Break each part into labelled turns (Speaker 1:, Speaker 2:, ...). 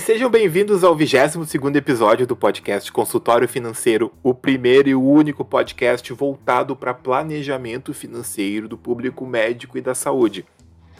Speaker 1: E sejam bem-vindos ao 22 episódio do podcast Consultório Financeiro, o primeiro e o único podcast voltado para planejamento financeiro do público médico e da saúde.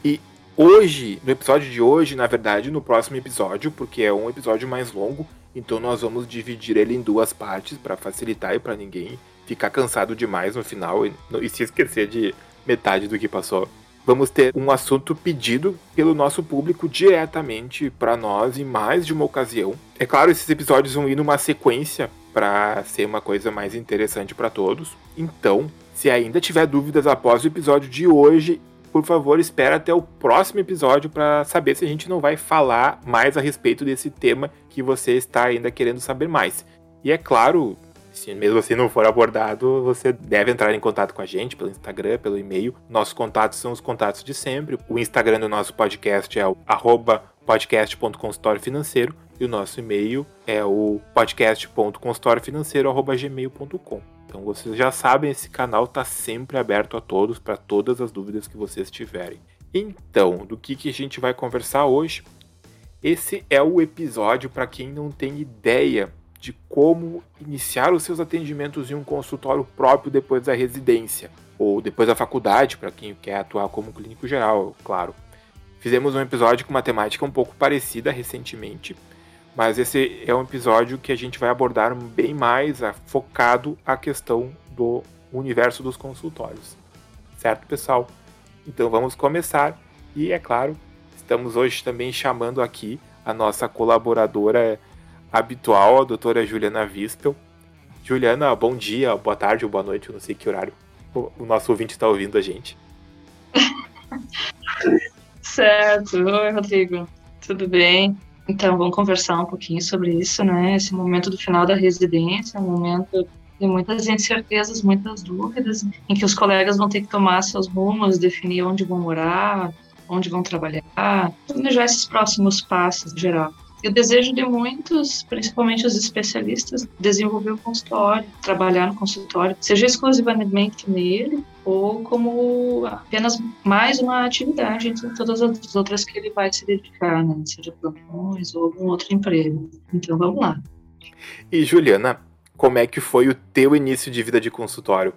Speaker 1: E hoje, no episódio de hoje, na verdade, no próximo episódio, porque é um episódio mais longo, então nós vamos dividir ele em duas partes para facilitar e para ninguém ficar cansado demais no final e, e se esquecer de metade do que passou vamos ter um assunto pedido pelo nosso público diretamente para nós em mais de uma ocasião. É claro, esses episódios vão ir numa sequência para ser uma coisa mais interessante para todos. Então, se ainda tiver dúvidas após o episódio de hoje, por favor, espera até o próximo episódio para saber se a gente não vai falar mais a respeito desse tema que você está ainda querendo saber mais. E é claro, se mesmo assim não for abordado, você deve entrar em contato com a gente pelo Instagram, pelo e-mail. Nossos contatos são os contatos de sempre. O Instagram do nosso podcast é o podcast.consultoriofinanceiro e o nosso e-mail é o podcast.consultoriofinanceiro.gmail.com. Então vocês já sabem, esse canal está sempre aberto a todos para todas as dúvidas que vocês tiverem. Então, do que, que a gente vai conversar hoje? Esse é o episódio para quem não tem ideia de como iniciar os seus atendimentos em um consultório próprio depois da residência, ou depois da faculdade, para quem quer atuar como clínico geral, claro. Fizemos um episódio com uma temática um pouco parecida recentemente, mas esse é um episódio que a gente vai abordar bem mais focado a questão do universo dos consultórios. Certo, pessoal? Então vamos começar e, é claro, estamos hoje também chamando aqui a nossa colaboradora habitual, a doutora Juliana Vispel. Juliana, bom dia, boa tarde ou boa noite, eu não sei que horário o nosso ouvinte está ouvindo a gente.
Speaker 2: certo. Oi, Rodrigo. Tudo bem? Então, vamos conversar um pouquinho sobre isso, né? Esse momento do final da residência, um momento de muitas incertezas, muitas dúvidas, em que os colegas vão ter que tomar seus rumos, definir onde vão morar, onde vão trabalhar, planejar esses próximos passos geral. E o desejo de muitos, principalmente os especialistas, desenvolver o consultório, trabalhar no consultório, seja exclusivamente nele ou como apenas mais uma atividade entre todas as outras que ele vai se dedicar, né? seja plantões ou algum outro emprego. Então vamos lá.
Speaker 1: E Juliana, como é que foi o teu início de vida de consultório?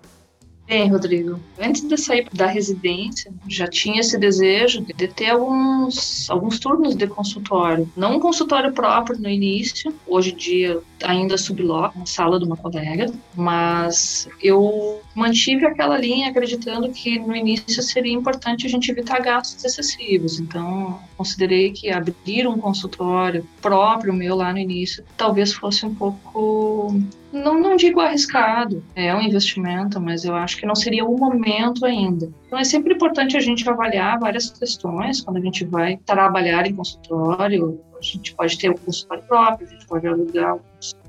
Speaker 2: Bem, Rodrigo, antes de sair da residência, já tinha esse desejo de ter alguns, alguns turnos de consultório. Não um consultório próprio no início, hoje em dia ainda subloco, na sala de uma colega, mas eu mantive aquela linha acreditando que no início seria importante a gente evitar gastos excessivos. Então, considerei que abrir um consultório próprio meu lá no início talvez fosse um pouco não, não digo arriscado, é um investimento, mas eu acho que não seria o momento ainda. Então é sempre importante a gente avaliar várias questões quando a gente vai trabalhar em consultório. A gente pode ter um consultório próprio, a gente pode alugar um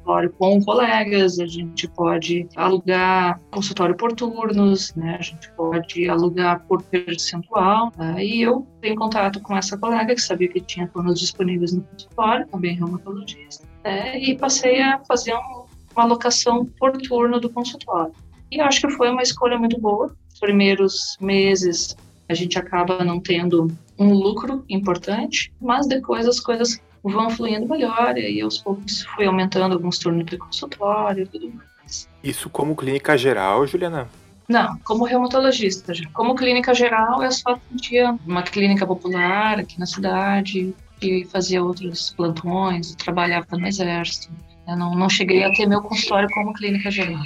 Speaker 2: consultório com colegas, a gente pode alugar consultório por turnos, né? a gente pode alugar por percentual. Aí né? eu tenho contato com essa colega que sabia que tinha turnos disponíveis no consultório, também reumatologista, né? e passei a fazer um uma alocação por turno do consultório. E acho que foi uma escolha muito boa. Os primeiros meses a gente acaba não tendo um lucro importante, mas depois as coisas vão fluindo melhor e aos poucos fui aumentando alguns turnos de consultório e tudo mais.
Speaker 1: Isso como clínica geral, Juliana?
Speaker 2: Não, como reumatologista. Já. Como clínica geral, eu só atendia uma clínica popular aqui na cidade e fazia outros plantões, trabalhava no exército. Eu não, não cheguei a ter meu consultório como clínica geral.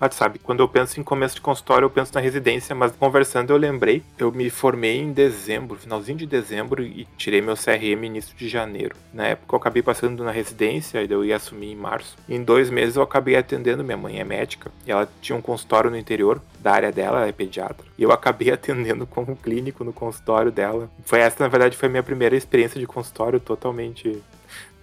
Speaker 1: Mas sabe, quando eu penso em começo de consultório, eu penso na residência, mas conversando eu lembrei, eu me formei em dezembro, finalzinho de dezembro, e tirei meu CRM início de janeiro. Na época eu acabei passando na residência, e eu ia assumir em março. Em dois meses eu acabei atendendo, minha mãe é médica, e ela tinha um consultório no interior da área dela, ela é pediatra. E eu acabei atendendo como clínico no consultório dela. Foi essa, na verdade, foi a minha primeira experiência de consultório totalmente,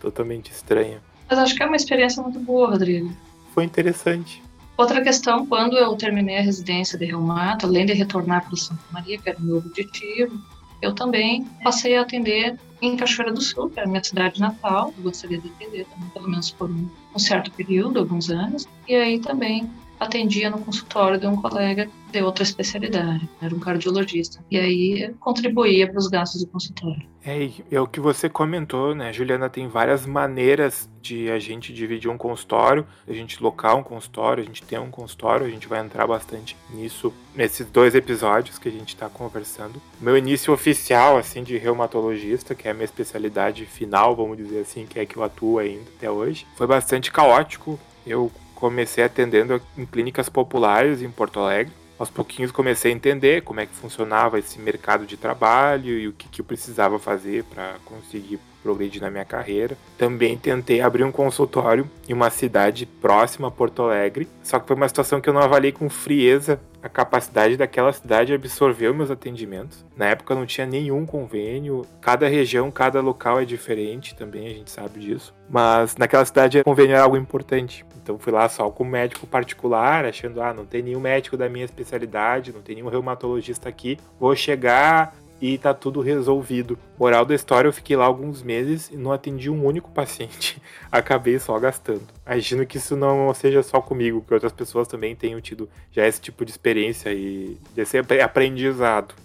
Speaker 1: totalmente estranha.
Speaker 2: Mas acho que é uma experiência muito boa, Rodrigo.
Speaker 1: Foi interessante.
Speaker 2: Outra questão, quando eu terminei a residência de reumato, além de retornar para Santa Maria, que era o meu objetivo, eu também passei a atender em Cachoeira do Sul, que era a minha cidade natal. Eu gostaria de atender também, pelo menos por um certo período, alguns anos. E aí também atendia no consultório de um colega de outra especialidade, era um cardiologista. E aí contribuía para os gastos do consultório.
Speaker 1: É, é o que você comentou, né, Juliana? Tem várias maneiras de a gente dividir um consultório, a gente locar um consultório, a gente ter um consultório, a gente vai entrar bastante nisso nesses dois episódios que a gente está conversando. Meu início oficial, assim, de reumatologista, que é a minha especialidade final, vamos dizer assim, que é que eu atuo ainda até hoje, foi bastante caótico. Eu comecei atendendo em clínicas populares em Porto Alegre. Aos pouquinhos comecei a entender como é que funcionava esse mercado de trabalho e o que, que eu precisava fazer para conseguir progredir na minha carreira. Também tentei abrir um consultório em uma cidade próxima a Porto Alegre, só que foi uma situação que eu não avaliei com frieza a capacidade daquela cidade de absorver meus atendimentos. Na época não tinha nenhum convênio, cada região, cada local é diferente também, a gente sabe disso. Mas naquela cidade convênio era algo importante. Então fui lá só com médico particular, achando, ah, não tem nenhum médico da minha especialidade, não tem nenhum reumatologista aqui, vou chegar, e tá tudo resolvido. Moral da história, eu fiquei lá alguns meses e não atendi um único paciente. Acabei só gastando. Imagino que isso não seja só comigo, que outras pessoas também tenham tido já esse tipo de experiência e desse aprendizado.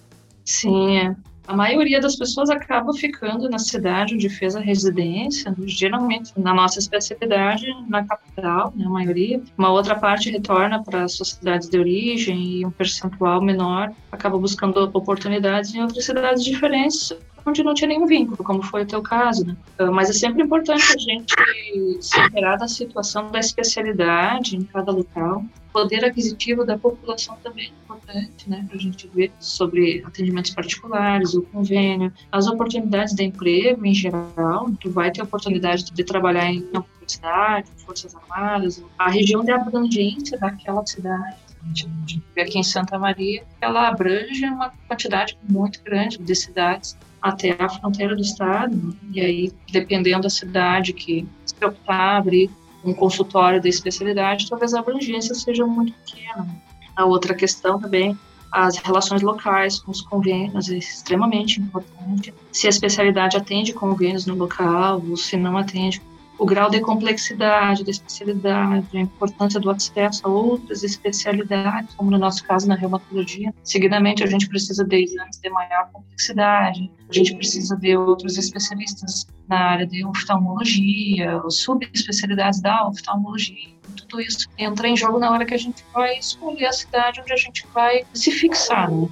Speaker 2: Sim, é a maioria das pessoas acaba ficando na cidade onde fez a residência, geralmente na nossa especialidade, na capital, né, a maioria. Uma outra parte retorna para as suas cidades de origem e um percentual menor acaba buscando oportunidades em outras cidades diferentes onde não tinha nenhum vínculo, como foi o teu caso, né? Ah, mas é sempre importante a gente se interar da situação da especialidade em cada local. O poder aquisitivo da população também é importante, né? Para a gente ver sobre atendimentos particulares, o convênio, as oportunidades de emprego em geral. Tu vai ter oportunidade de trabalhar em uma universidade, Forças Armadas, a região de abrangência daquela cidade aqui em Santa Maria, ela abrange uma quantidade muito grande de cidades até a fronteira do estado. E aí, dependendo da cidade que se optar abrir um consultório de especialidade, talvez a abrangência seja muito pequena. A outra questão também, as relações locais com os convênios é extremamente importante. Se a especialidade atende convênios no local, ou se não atende, o grau de complexidade da especialidade, a importância do acesso a outras especialidades, como no nosso caso na reumatologia. Seguidamente, a gente precisa de exames de maior complexidade, a gente precisa de outros especialistas na área de oftalmologia, subespecialidades da oftalmologia. Tudo isso entra em jogo na hora que a gente vai escolher a cidade onde a gente vai se fixar. Né?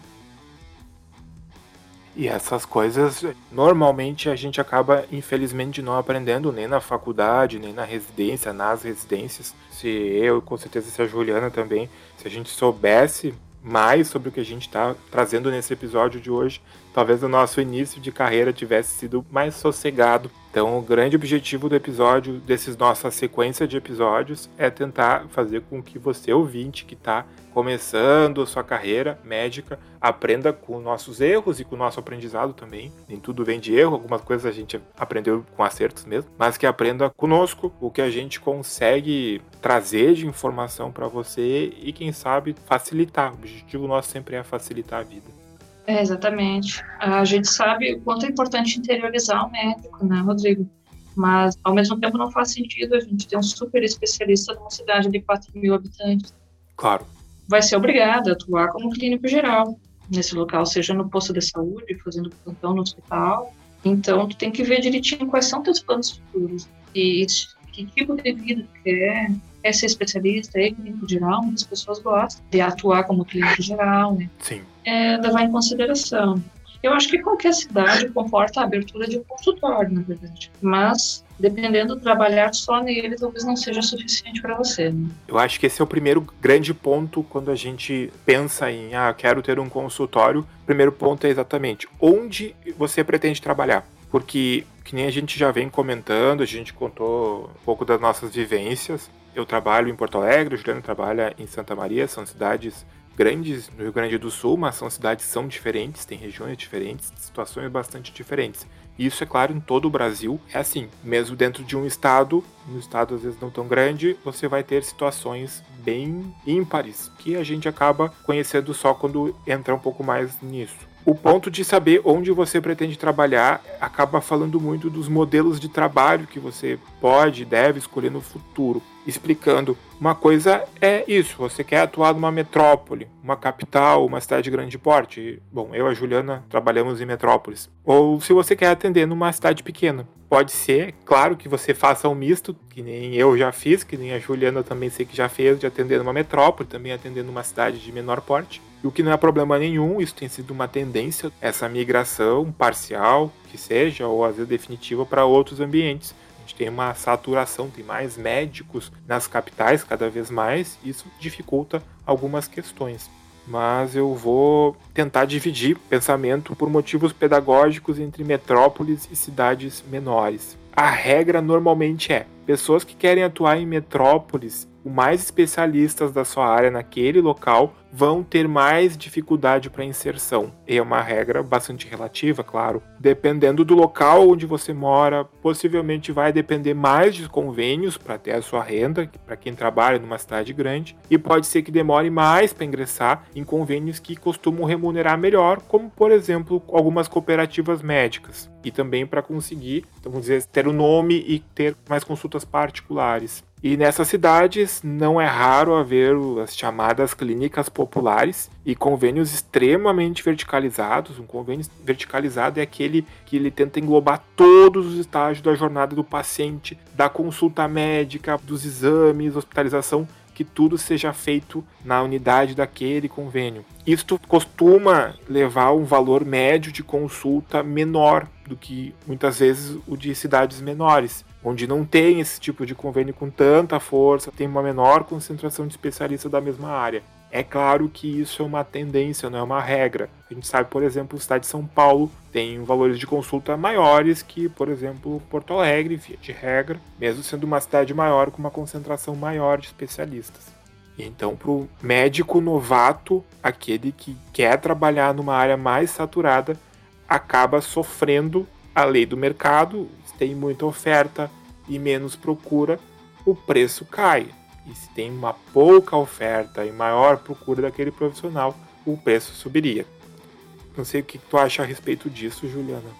Speaker 1: E essas coisas, normalmente a gente acaba, infelizmente, não aprendendo nem na faculdade, nem na residência, nas residências. Se eu, com certeza, se a Juliana também, se a gente soubesse mais sobre o que a gente está trazendo nesse episódio de hoje, talvez o nosso início de carreira tivesse sido mais sossegado. Então, o grande objetivo do episódio, desses nossa sequência de episódios, é tentar fazer com que você, ouvinte, que está começando sua carreira médica, aprenda com nossos erros e com o nosso aprendizado também. Nem tudo vem de erro, algumas coisas a gente aprendeu com acertos mesmo, mas que aprenda conosco o que a gente consegue trazer de informação para você e, quem sabe, facilitar. O objetivo nosso sempre é facilitar a vida.
Speaker 2: É, exatamente. A gente sabe o quanto é importante interiorizar o médico, né, Rodrigo? Mas, ao mesmo tempo, não faz sentido a gente ter um super especialista numa cidade de 4 mil habitantes.
Speaker 1: Claro.
Speaker 2: Vai ser obrigado a atuar como clínico geral nesse local, seja no posto de saúde, fazendo plantão no hospital. Então, tu tem que ver direitinho quais são teus planos futuros e que tipo de vida tu quer, quer ser especialista, é clínico geral, muitas pessoas gostam de atuar como clínico geral, né?
Speaker 1: Sim
Speaker 2: é, levar em consideração. Eu acho que qualquer cidade comporta a abertura de um consultório, na verdade. Mas, dependendo do trabalhar só nele, talvez não seja suficiente para você. Né?
Speaker 1: Eu acho que esse é o primeiro grande ponto quando a gente pensa em, ah, quero ter um consultório. O primeiro ponto é exatamente onde você pretende trabalhar. Porque, que nem a gente já vem comentando, a gente contou um pouco das nossas vivências. Eu trabalho em Porto Alegre, o Juliano trabalha em Santa Maria, são cidades grandes no Rio Grande do Sul, mas são cidades são diferentes, têm regiões diferentes, situações bastante diferentes. Isso é claro em todo o Brasil, é assim. Mesmo dentro de um estado, um estado às vezes não tão grande, você vai ter situações bem ímpares, que a gente acaba conhecendo só quando entra um pouco mais nisso. O ponto de saber onde você pretende trabalhar acaba falando muito dos modelos de trabalho que você pode e deve escolher no futuro. explicando. Uma coisa é isso, você quer atuar numa metrópole, uma capital, uma cidade de grande porte. Bom, eu e a Juliana trabalhamos em metrópoles. Ou se você quer atender numa cidade pequena. Pode ser, claro que você faça um misto, que nem eu já fiz, que nem a Juliana também sei que já fez, de atender numa metrópole, também atender numa cidade de menor porte. O que não é problema nenhum, isso tem sido uma tendência, essa migração parcial, que seja, ou às vezes definitiva, para outros ambientes gente tem uma saturação, tem mais médicos nas capitais cada vez mais, isso dificulta algumas questões. Mas eu vou tentar dividir pensamento por motivos pedagógicos entre metrópoles e cidades menores. A regra normalmente é: pessoas que querem atuar em metrópoles mais especialistas da sua área naquele local vão ter mais dificuldade para inserção. É uma regra bastante relativa, claro. Dependendo do local onde você mora, possivelmente vai depender mais de convênios para ter a sua renda, para quem trabalha numa cidade grande, e pode ser que demore mais para ingressar em convênios que costumam remunerar melhor, como por exemplo algumas cooperativas médicas, e também para conseguir, vamos dizer, ter o nome e ter mais consultas particulares. E nessas cidades não é raro haver as chamadas clínicas populares e convênios extremamente verticalizados. Um convênio verticalizado é aquele que ele tenta englobar todos os estágios da jornada do paciente, da consulta médica, dos exames, hospitalização, que tudo seja feito na unidade daquele convênio. Isto costuma levar um valor médio de consulta menor do que muitas vezes o de cidades menores onde não tem esse tipo de convênio com tanta força, tem uma menor concentração de especialistas da mesma área. É claro que isso é uma tendência, não é uma regra. A gente sabe, por exemplo, o estado de São Paulo tem valores de consulta maiores que, por exemplo, Porto Alegre, via de regra, mesmo sendo uma cidade maior com uma concentração maior de especialistas. Então, para o médico novato, aquele que quer trabalhar numa área mais saturada, acaba sofrendo a lei do mercado, tem muita oferta e menos procura, o preço cai. E se tem uma pouca oferta e maior procura daquele profissional, o preço subiria. Não sei o que tu acha a respeito disso, Juliana.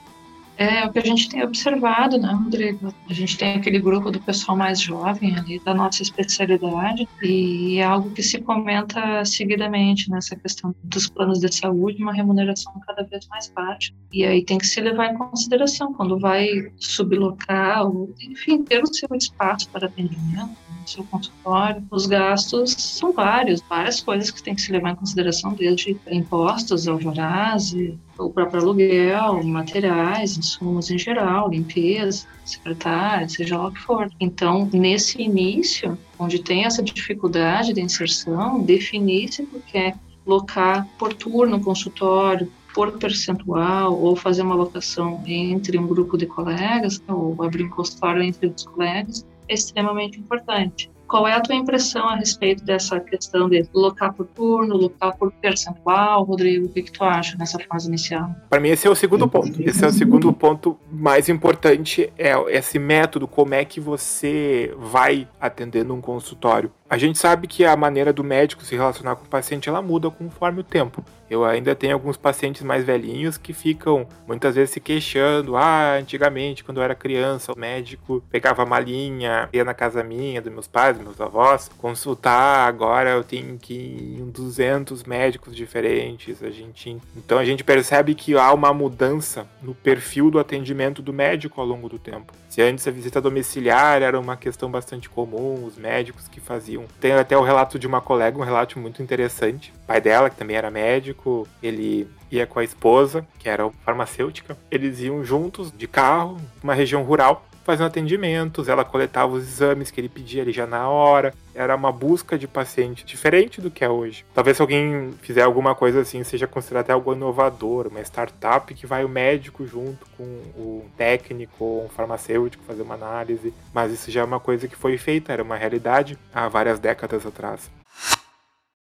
Speaker 2: É o que a gente tem observado, né, Rodrigo? A gente tem aquele grupo do pessoal mais jovem ali, da nossa especialidade, e é algo que se comenta seguidamente nessa questão dos planos de saúde, uma remuneração cada vez mais baixa. E aí tem que se levar em consideração quando vai sublocar, ou, enfim, ter o seu espaço para atendimento seu consultório. Os gastos são vários, várias coisas que tem que se levar em consideração, desde impostos, alvarás, o próprio aluguel, materiais, insumos em geral, limpeza, secretária, seja lá o que for. Então, nesse início, onde tem essa dificuldade de inserção, definir-se o que é locar por turno consultório, por percentual, ou fazer uma locação entre um grupo de colegas, ou abrir um consultório entre os colegas, é extremamente importante. Qual é a tua impressão a respeito dessa questão de locar por turno, locar por percentual, Rodrigo? O que, que tu acha nessa fase inicial?
Speaker 1: Para mim, esse é o segundo ponto. Esse é o segundo ponto mais importante, é esse método, como é que você vai atender num consultório. A gente sabe que a maneira do médico se relacionar com o paciente ela muda conforme o tempo. Eu ainda tenho alguns pacientes mais velhinhos que ficam muitas vezes se queixando. Ah, antigamente, quando eu era criança, o médico pegava a malinha, ia na casa minha, dos meus pais, dos meus avós, consultar. Agora eu tenho que ir em 200 médicos diferentes. A gente, então a gente percebe que há uma mudança no perfil do atendimento do médico ao longo do tempo. Se antes a visita domiciliar era uma questão bastante comum, os médicos que faziam. Tem até o relato de uma colega, um relato muito interessante. O pai dela, que também era médico, ele ia com a esposa, que era farmacêutica. Eles iam juntos de carro, uma região rural, fazendo atendimentos, ela coletava os exames que ele pedia ali já na hora. Era uma busca de paciente diferente do que é hoje. Talvez se alguém fizer alguma coisa assim, seja considerado até algo inovador, uma startup que vai o médico junto com o técnico ou um farmacêutico fazer uma análise. Mas isso já é uma coisa que foi feita, era uma realidade há várias décadas atrás.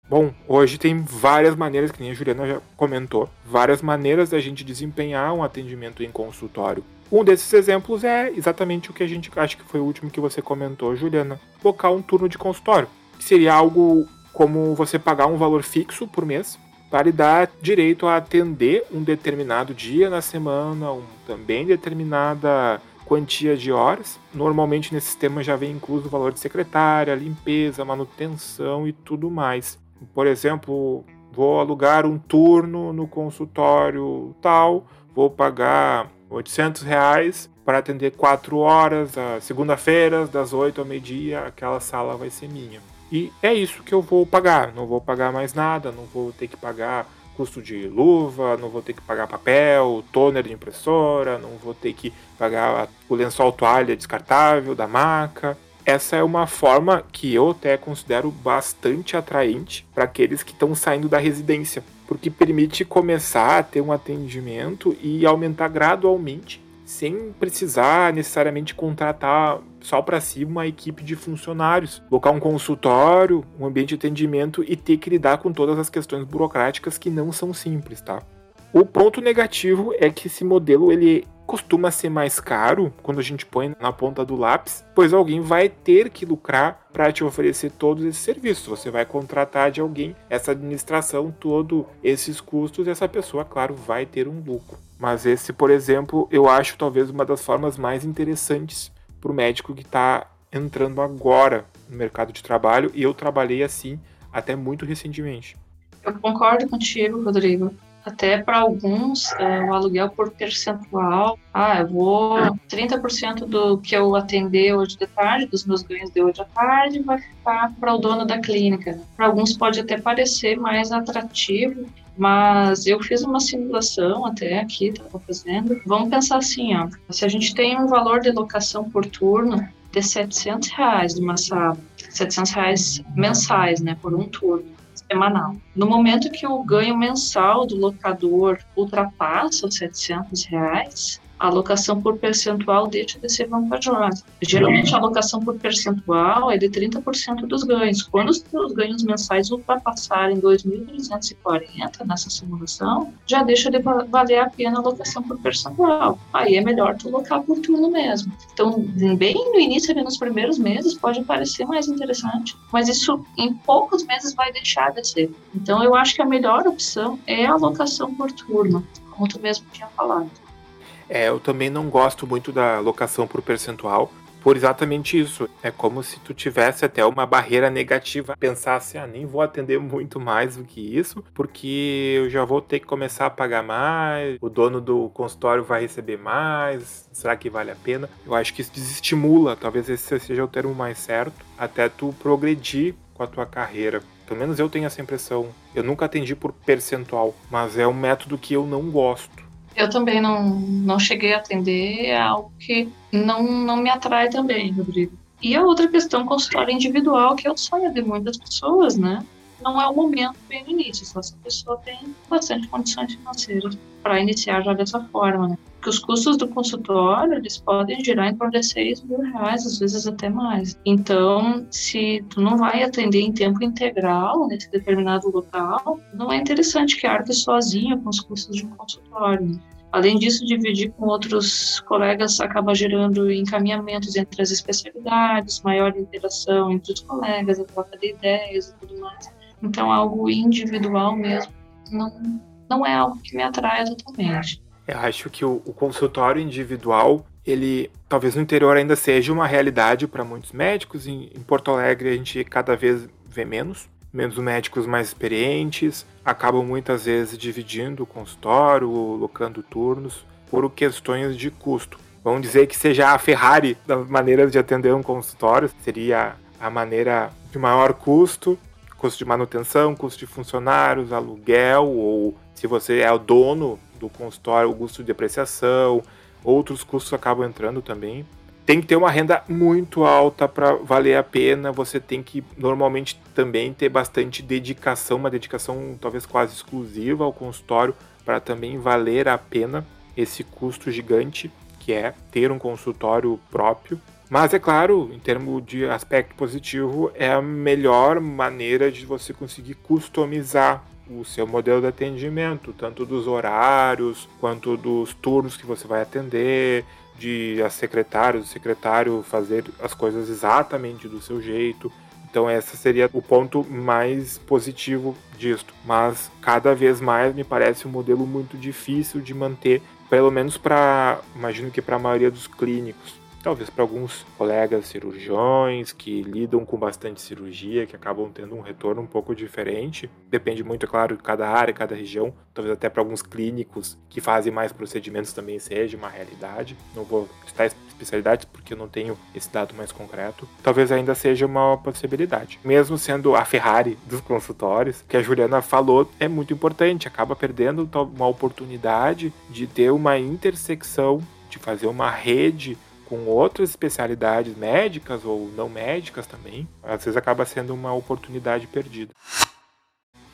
Speaker 1: Bom, hoje tem várias maneiras, que nem a Juliana já comentou, várias maneiras da gente desempenhar um atendimento em consultório. Um desses exemplos é exatamente o que a gente acha que foi o último que você comentou, Juliana. Colocar um turno de consultório. Que seria algo como você pagar um valor fixo por mês para lhe dar direito a atender um determinado dia na semana, um também determinada quantia de horas. Normalmente nesse sistema já vem incluso o valor de secretária, limpeza, manutenção e tudo mais. Por exemplo, vou alugar um turno no consultório tal, vou pagar 800 reais para atender 4 horas, segunda-feira, das 8 ao meio-dia, aquela sala vai ser minha. E é isso que eu vou pagar, não vou pagar mais nada, não vou ter que pagar custo de luva, não vou ter que pagar papel, toner de impressora, não vou ter que pagar o lençol toalha descartável da maca. Essa é uma forma que eu até considero bastante atraente para aqueles que estão saindo da residência, porque permite começar a ter um atendimento e aumentar gradualmente sem precisar necessariamente contratar só para si uma equipe de funcionários, colocar um consultório, um ambiente de atendimento e ter que lidar com todas as questões burocráticas que não são simples, tá? O ponto negativo é que esse modelo ele costuma ser mais caro quando a gente põe na ponta do lápis, pois alguém vai ter que lucrar para te oferecer todos esses serviços. Você vai contratar de alguém essa administração, todos esses custos, e essa pessoa, claro, vai ter um lucro. Mas esse, por exemplo, eu acho talvez uma das formas mais interessantes para o médico que está entrando agora no mercado de trabalho, e eu trabalhei assim até muito recentemente.
Speaker 2: Eu concordo contigo, Rodrigo. Até para alguns, é, o aluguel por percentual, ah, eu vou 30% do que eu atender hoje de tarde, dos meus ganhos de hoje à tarde, vai ficar para o dono da clínica. Para alguns pode até parecer mais atrativo, mas eu fiz uma simulação até aqui, estava fazendo. Vamos pensar assim, ó, se a gente tem um valor de locação por turno de 700 reais de uma sala, 700 reais mensais, né, por um turno semanal. No momento que o ganho mensal do locador ultrapassa os 700 reais, a alocação por percentual deixa de ser vantajosa. Geralmente, a alocação por percentual é de 30% dos ganhos. Quando os seus ganhos mensais ultrapassarem 2.340 nessa simulação, já deixa de valer a pena a alocação por percentual. Aí é melhor tu alocar por turno mesmo. Então, bem no início, ali nos primeiros meses, pode parecer mais interessante, mas isso em poucos meses vai deixar de ser. Então, eu acho que a melhor opção é a alocação por turno, como tu mesmo tinha falado.
Speaker 1: É, eu também não gosto muito da locação por percentual, por exatamente isso. É como se tu tivesse até uma barreira negativa, pensasse, ah, nem vou atender muito mais do que isso, porque eu já vou ter que começar a pagar mais, o dono do consultório vai receber mais, será que vale a pena? Eu acho que isso desestimula, talvez esse seja o termo mais certo, até tu progredir com a tua carreira. Pelo menos eu tenho essa impressão. Eu nunca atendi por percentual, mas é um método que eu não gosto.
Speaker 2: Eu também não, não cheguei a atender, é algo que não, não me atrai também, Rodrigo. E a outra questão, consultório individual, que é o sonho de muitas pessoas, né? Não é o momento bem no início, só se a pessoa tem bastante condições financeiras para iniciar já dessa forma, né? Os custos do consultório eles podem girar em torno de 6 mil reais, às vezes até mais. Então, se tu não vai atender em tempo integral nesse determinado local, não é interessante que arque sozinho com os custos de um consultório. Além disso, dividir com outros colegas acaba gerando encaminhamentos entre as especialidades, maior interação entre os colegas, a troca de ideias e tudo mais. Então, algo individual mesmo não, não é algo que me atrai totalmente.
Speaker 1: Eu acho que o, o consultório individual, ele talvez no interior ainda seja uma realidade para muitos médicos. Em, em Porto Alegre a gente cada vez vê menos, menos médicos mais experientes, acabam muitas vezes dividindo o consultório, locando turnos, por questões de custo. Vamos dizer que seja a Ferrari das maneiras de atender um consultório, seria a maneira de maior custo, custo de manutenção, custo de funcionários, aluguel, ou se você é o dono do consultório, o custo de depreciação, outros custos acabam entrando também. Tem que ter uma renda muito alta para valer a pena. Você tem que normalmente também ter bastante dedicação, uma dedicação talvez quase exclusiva ao consultório para também valer a pena esse custo gigante que é ter um consultório próprio. Mas é claro, em termos de aspecto positivo, é a melhor maneira de você conseguir customizar o seu modelo de atendimento, tanto dos horários quanto dos turnos que você vai atender, de a secretária, o secretário fazer as coisas exatamente do seu jeito. Então esse seria o ponto mais positivo disto. Mas cada vez mais me parece um modelo muito difícil de manter pelo menos para, imagino que para a maioria dos clínicos, talvez para alguns colegas cirurgiões que lidam com bastante cirurgia, que acabam tendo um retorno um pouco diferente. Depende muito, é claro, de cada área, cada região. Talvez até para alguns clínicos que fazem mais procedimentos também seja uma realidade. Não vou citar especialidades porque eu não tenho esse dado mais concreto. Talvez ainda seja uma possibilidade. Mesmo sendo a Ferrari dos consultórios, que a Juliana falou, é muito importante. Acaba perdendo uma oportunidade de ter uma intersecção, de fazer uma rede com outras especialidades médicas ou não médicas também, às vezes acaba sendo uma oportunidade perdida.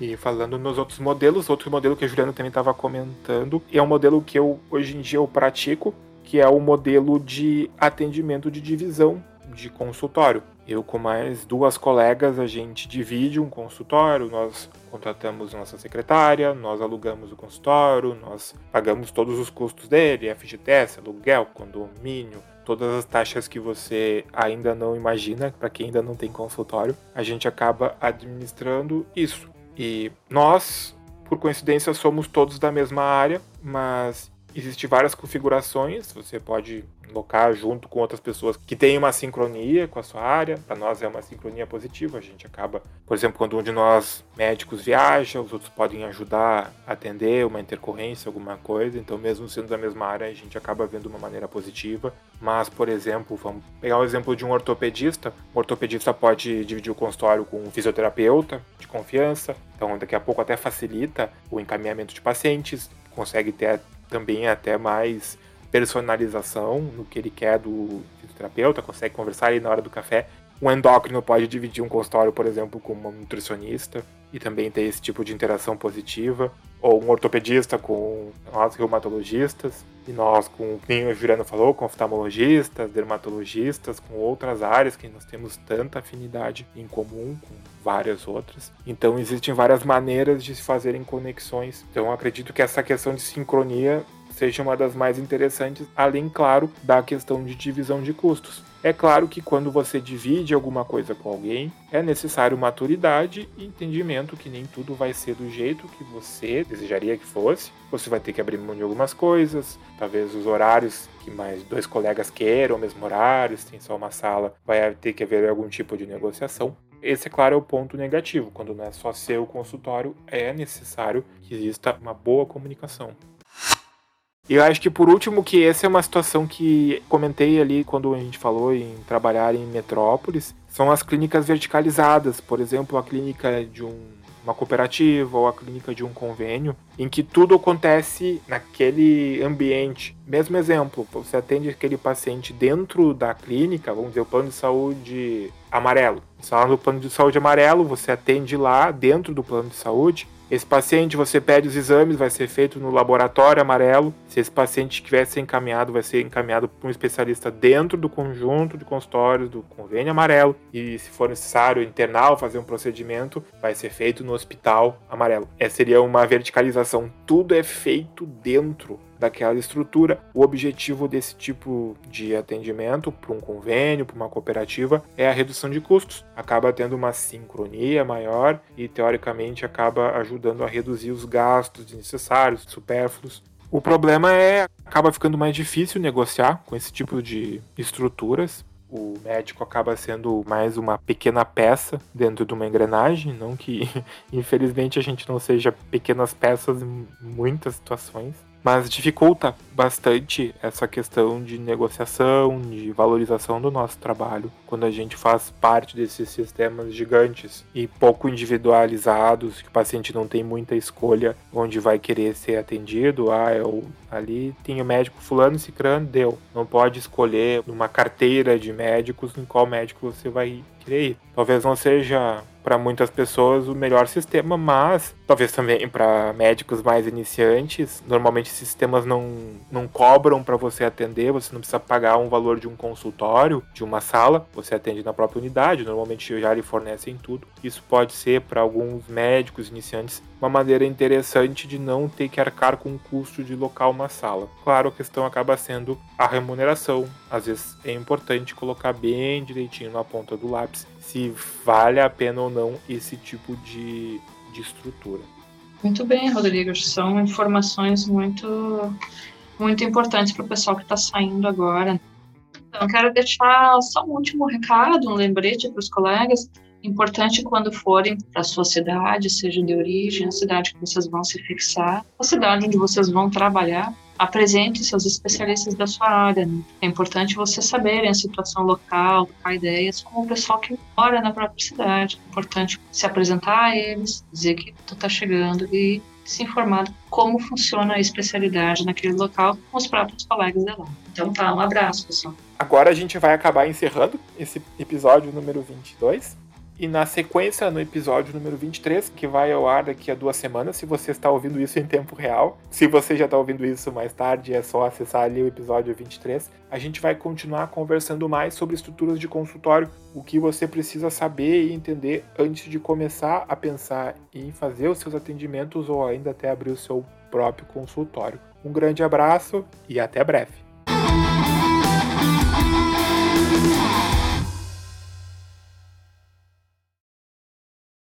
Speaker 1: E falando nos outros modelos, outro modelo que a Juliana também estava comentando, é um modelo que eu hoje em dia eu pratico, que é o modelo de atendimento de divisão de consultório. Eu com mais duas colegas, a gente divide um consultório, nós contratamos nossa secretária, nós alugamos o consultório, nós pagamos todos os custos dele, FGTS, aluguel, condomínio, todas as taxas que você ainda não imagina, para quem ainda não tem consultório, a gente acaba administrando isso. E nós, por coincidência, somos todos da mesma área, mas Existem várias configurações, você pode locar junto com outras pessoas que têm uma sincronia com a sua área. Para nós é uma sincronia positiva, a gente acaba, por exemplo, quando um de nós médicos viaja, os outros podem ajudar a atender uma intercorrência, alguma coisa. Então, mesmo sendo da mesma área, a gente acaba vendo uma maneira positiva. Mas, por exemplo, vamos pegar o exemplo de um ortopedista. O ortopedista pode dividir o consultório com um fisioterapeuta de confiança. Então, daqui a pouco até facilita o encaminhamento de pacientes, consegue ter também até mais personalização no que ele quer do fisioterapeuta, consegue conversar ali na hora do café. Um endócrino pode dividir um consultório, por exemplo, com um nutricionista e também ter esse tipo de interação positiva. Ou um ortopedista com nós reumatologistas, e nós, com o que o Juliano falou, com oftalmologistas, dermatologistas, com outras áreas que nós temos tanta afinidade em comum com várias outras. Então existem várias maneiras de se fazerem conexões. Então acredito que essa questão de sincronia seja uma das mais interessantes, além, claro, da questão de divisão de custos. É claro que quando você divide alguma coisa com alguém, é necessário maturidade e entendimento que nem tudo vai ser do jeito que você desejaria que fosse. Você vai ter que abrir mão de algumas coisas, talvez os horários que mais dois colegas queiram, o mesmo horário, se tem só uma sala, vai ter que haver algum tipo de negociação. Esse, é claro, é o ponto negativo. Quando não é só seu consultório, é necessário que exista uma boa comunicação. E eu acho que por último que essa é uma situação que comentei ali quando a gente falou em trabalhar em metrópoles, são as clínicas verticalizadas, por exemplo, a clínica de um, uma cooperativa ou a clínica de um convênio, em que tudo acontece naquele ambiente. Mesmo exemplo, você atende aquele paciente dentro da clínica, vamos dizer, o plano de saúde amarelo. Só no plano de saúde amarelo, você atende lá dentro do plano de saúde, esse paciente, você pede os exames, vai ser feito no laboratório amarelo. Se esse paciente tiver ser encaminhado, vai ser encaminhado para um especialista dentro do conjunto de consultórios do convênio amarelo. E se for necessário internar ou fazer um procedimento, vai ser feito no hospital amarelo. Essa seria uma verticalização. Tudo é feito dentro daquela estrutura. O objetivo desse tipo de atendimento para um convênio, para uma cooperativa, é a redução de custos. Acaba tendo uma sincronia maior e, teoricamente, acaba ajudando a reduzir os gastos desnecessários, supérfluos. O problema é acaba ficando mais difícil negociar com esse tipo de estruturas, o médico acaba sendo mais uma pequena peça dentro de uma engrenagem, não que infelizmente a gente não seja pequenas peças em muitas situações mas dificulta bastante essa questão de negociação, de valorização do nosso trabalho, quando a gente faz parte desses sistemas gigantes e pouco individualizados, que o paciente não tem muita escolha onde vai querer ser atendido. Ah, eu ali tenho médico fulano, cicrano, deu. Não pode escolher numa carteira de médicos em qual médico você vai querer ir. Talvez não seja para muitas pessoas o melhor sistema, mas talvez também para médicos mais iniciantes, normalmente sistemas não, não cobram para você atender, você não precisa pagar um valor de um consultório, de uma sala, você atende na própria unidade, normalmente já lhe fornecem tudo. Isso pode ser para alguns médicos iniciantes uma maneira interessante de não ter que arcar com o custo de locar uma sala. Claro, a questão acaba sendo a remuneração. Às vezes é importante colocar bem direitinho na ponta do lápis se vale a pena ou não esse tipo de, de estrutura.
Speaker 2: Muito bem, Rodrigo. São informações muito muito importantes para o pessoal que está saindo agora. Então, quero deixar só um último recado, um lembrete para os colegas. Importante quando forem para a sua cidade, seja de origem, a cidade que vocês vão se fixar, a cidade onde vocês vão trabalhar, apresente seus especialistas da sua área. Né? É importante vocês saberem a situação local, trocar ideias com o pessoal que mora na própria cidade. É importante se apresentar a eles, dizer que tu está chegando e se informar como funciona a especialidade naquele local com os próprios colegas de lá. Então tá, um abraço, pessoal.
Speaker 1: Agora a gente vai acabar encerrando esse episódio número 22. E na sequência, no episódio número 23, que vai ao ar daqui a duas semanas, se você está ouvindo isso em tempo real. Se você já está ouvindo isso mais tarde, é só acessar ali o episódio 23. A gente vai continuar conversando mais sobre estruturas de consultório, o que você precisa saber e entender antes de começar a pensar em fazer os seus atendimentos ou ainda até abrir o seu próprio consultório. Um grande abraço e até breve.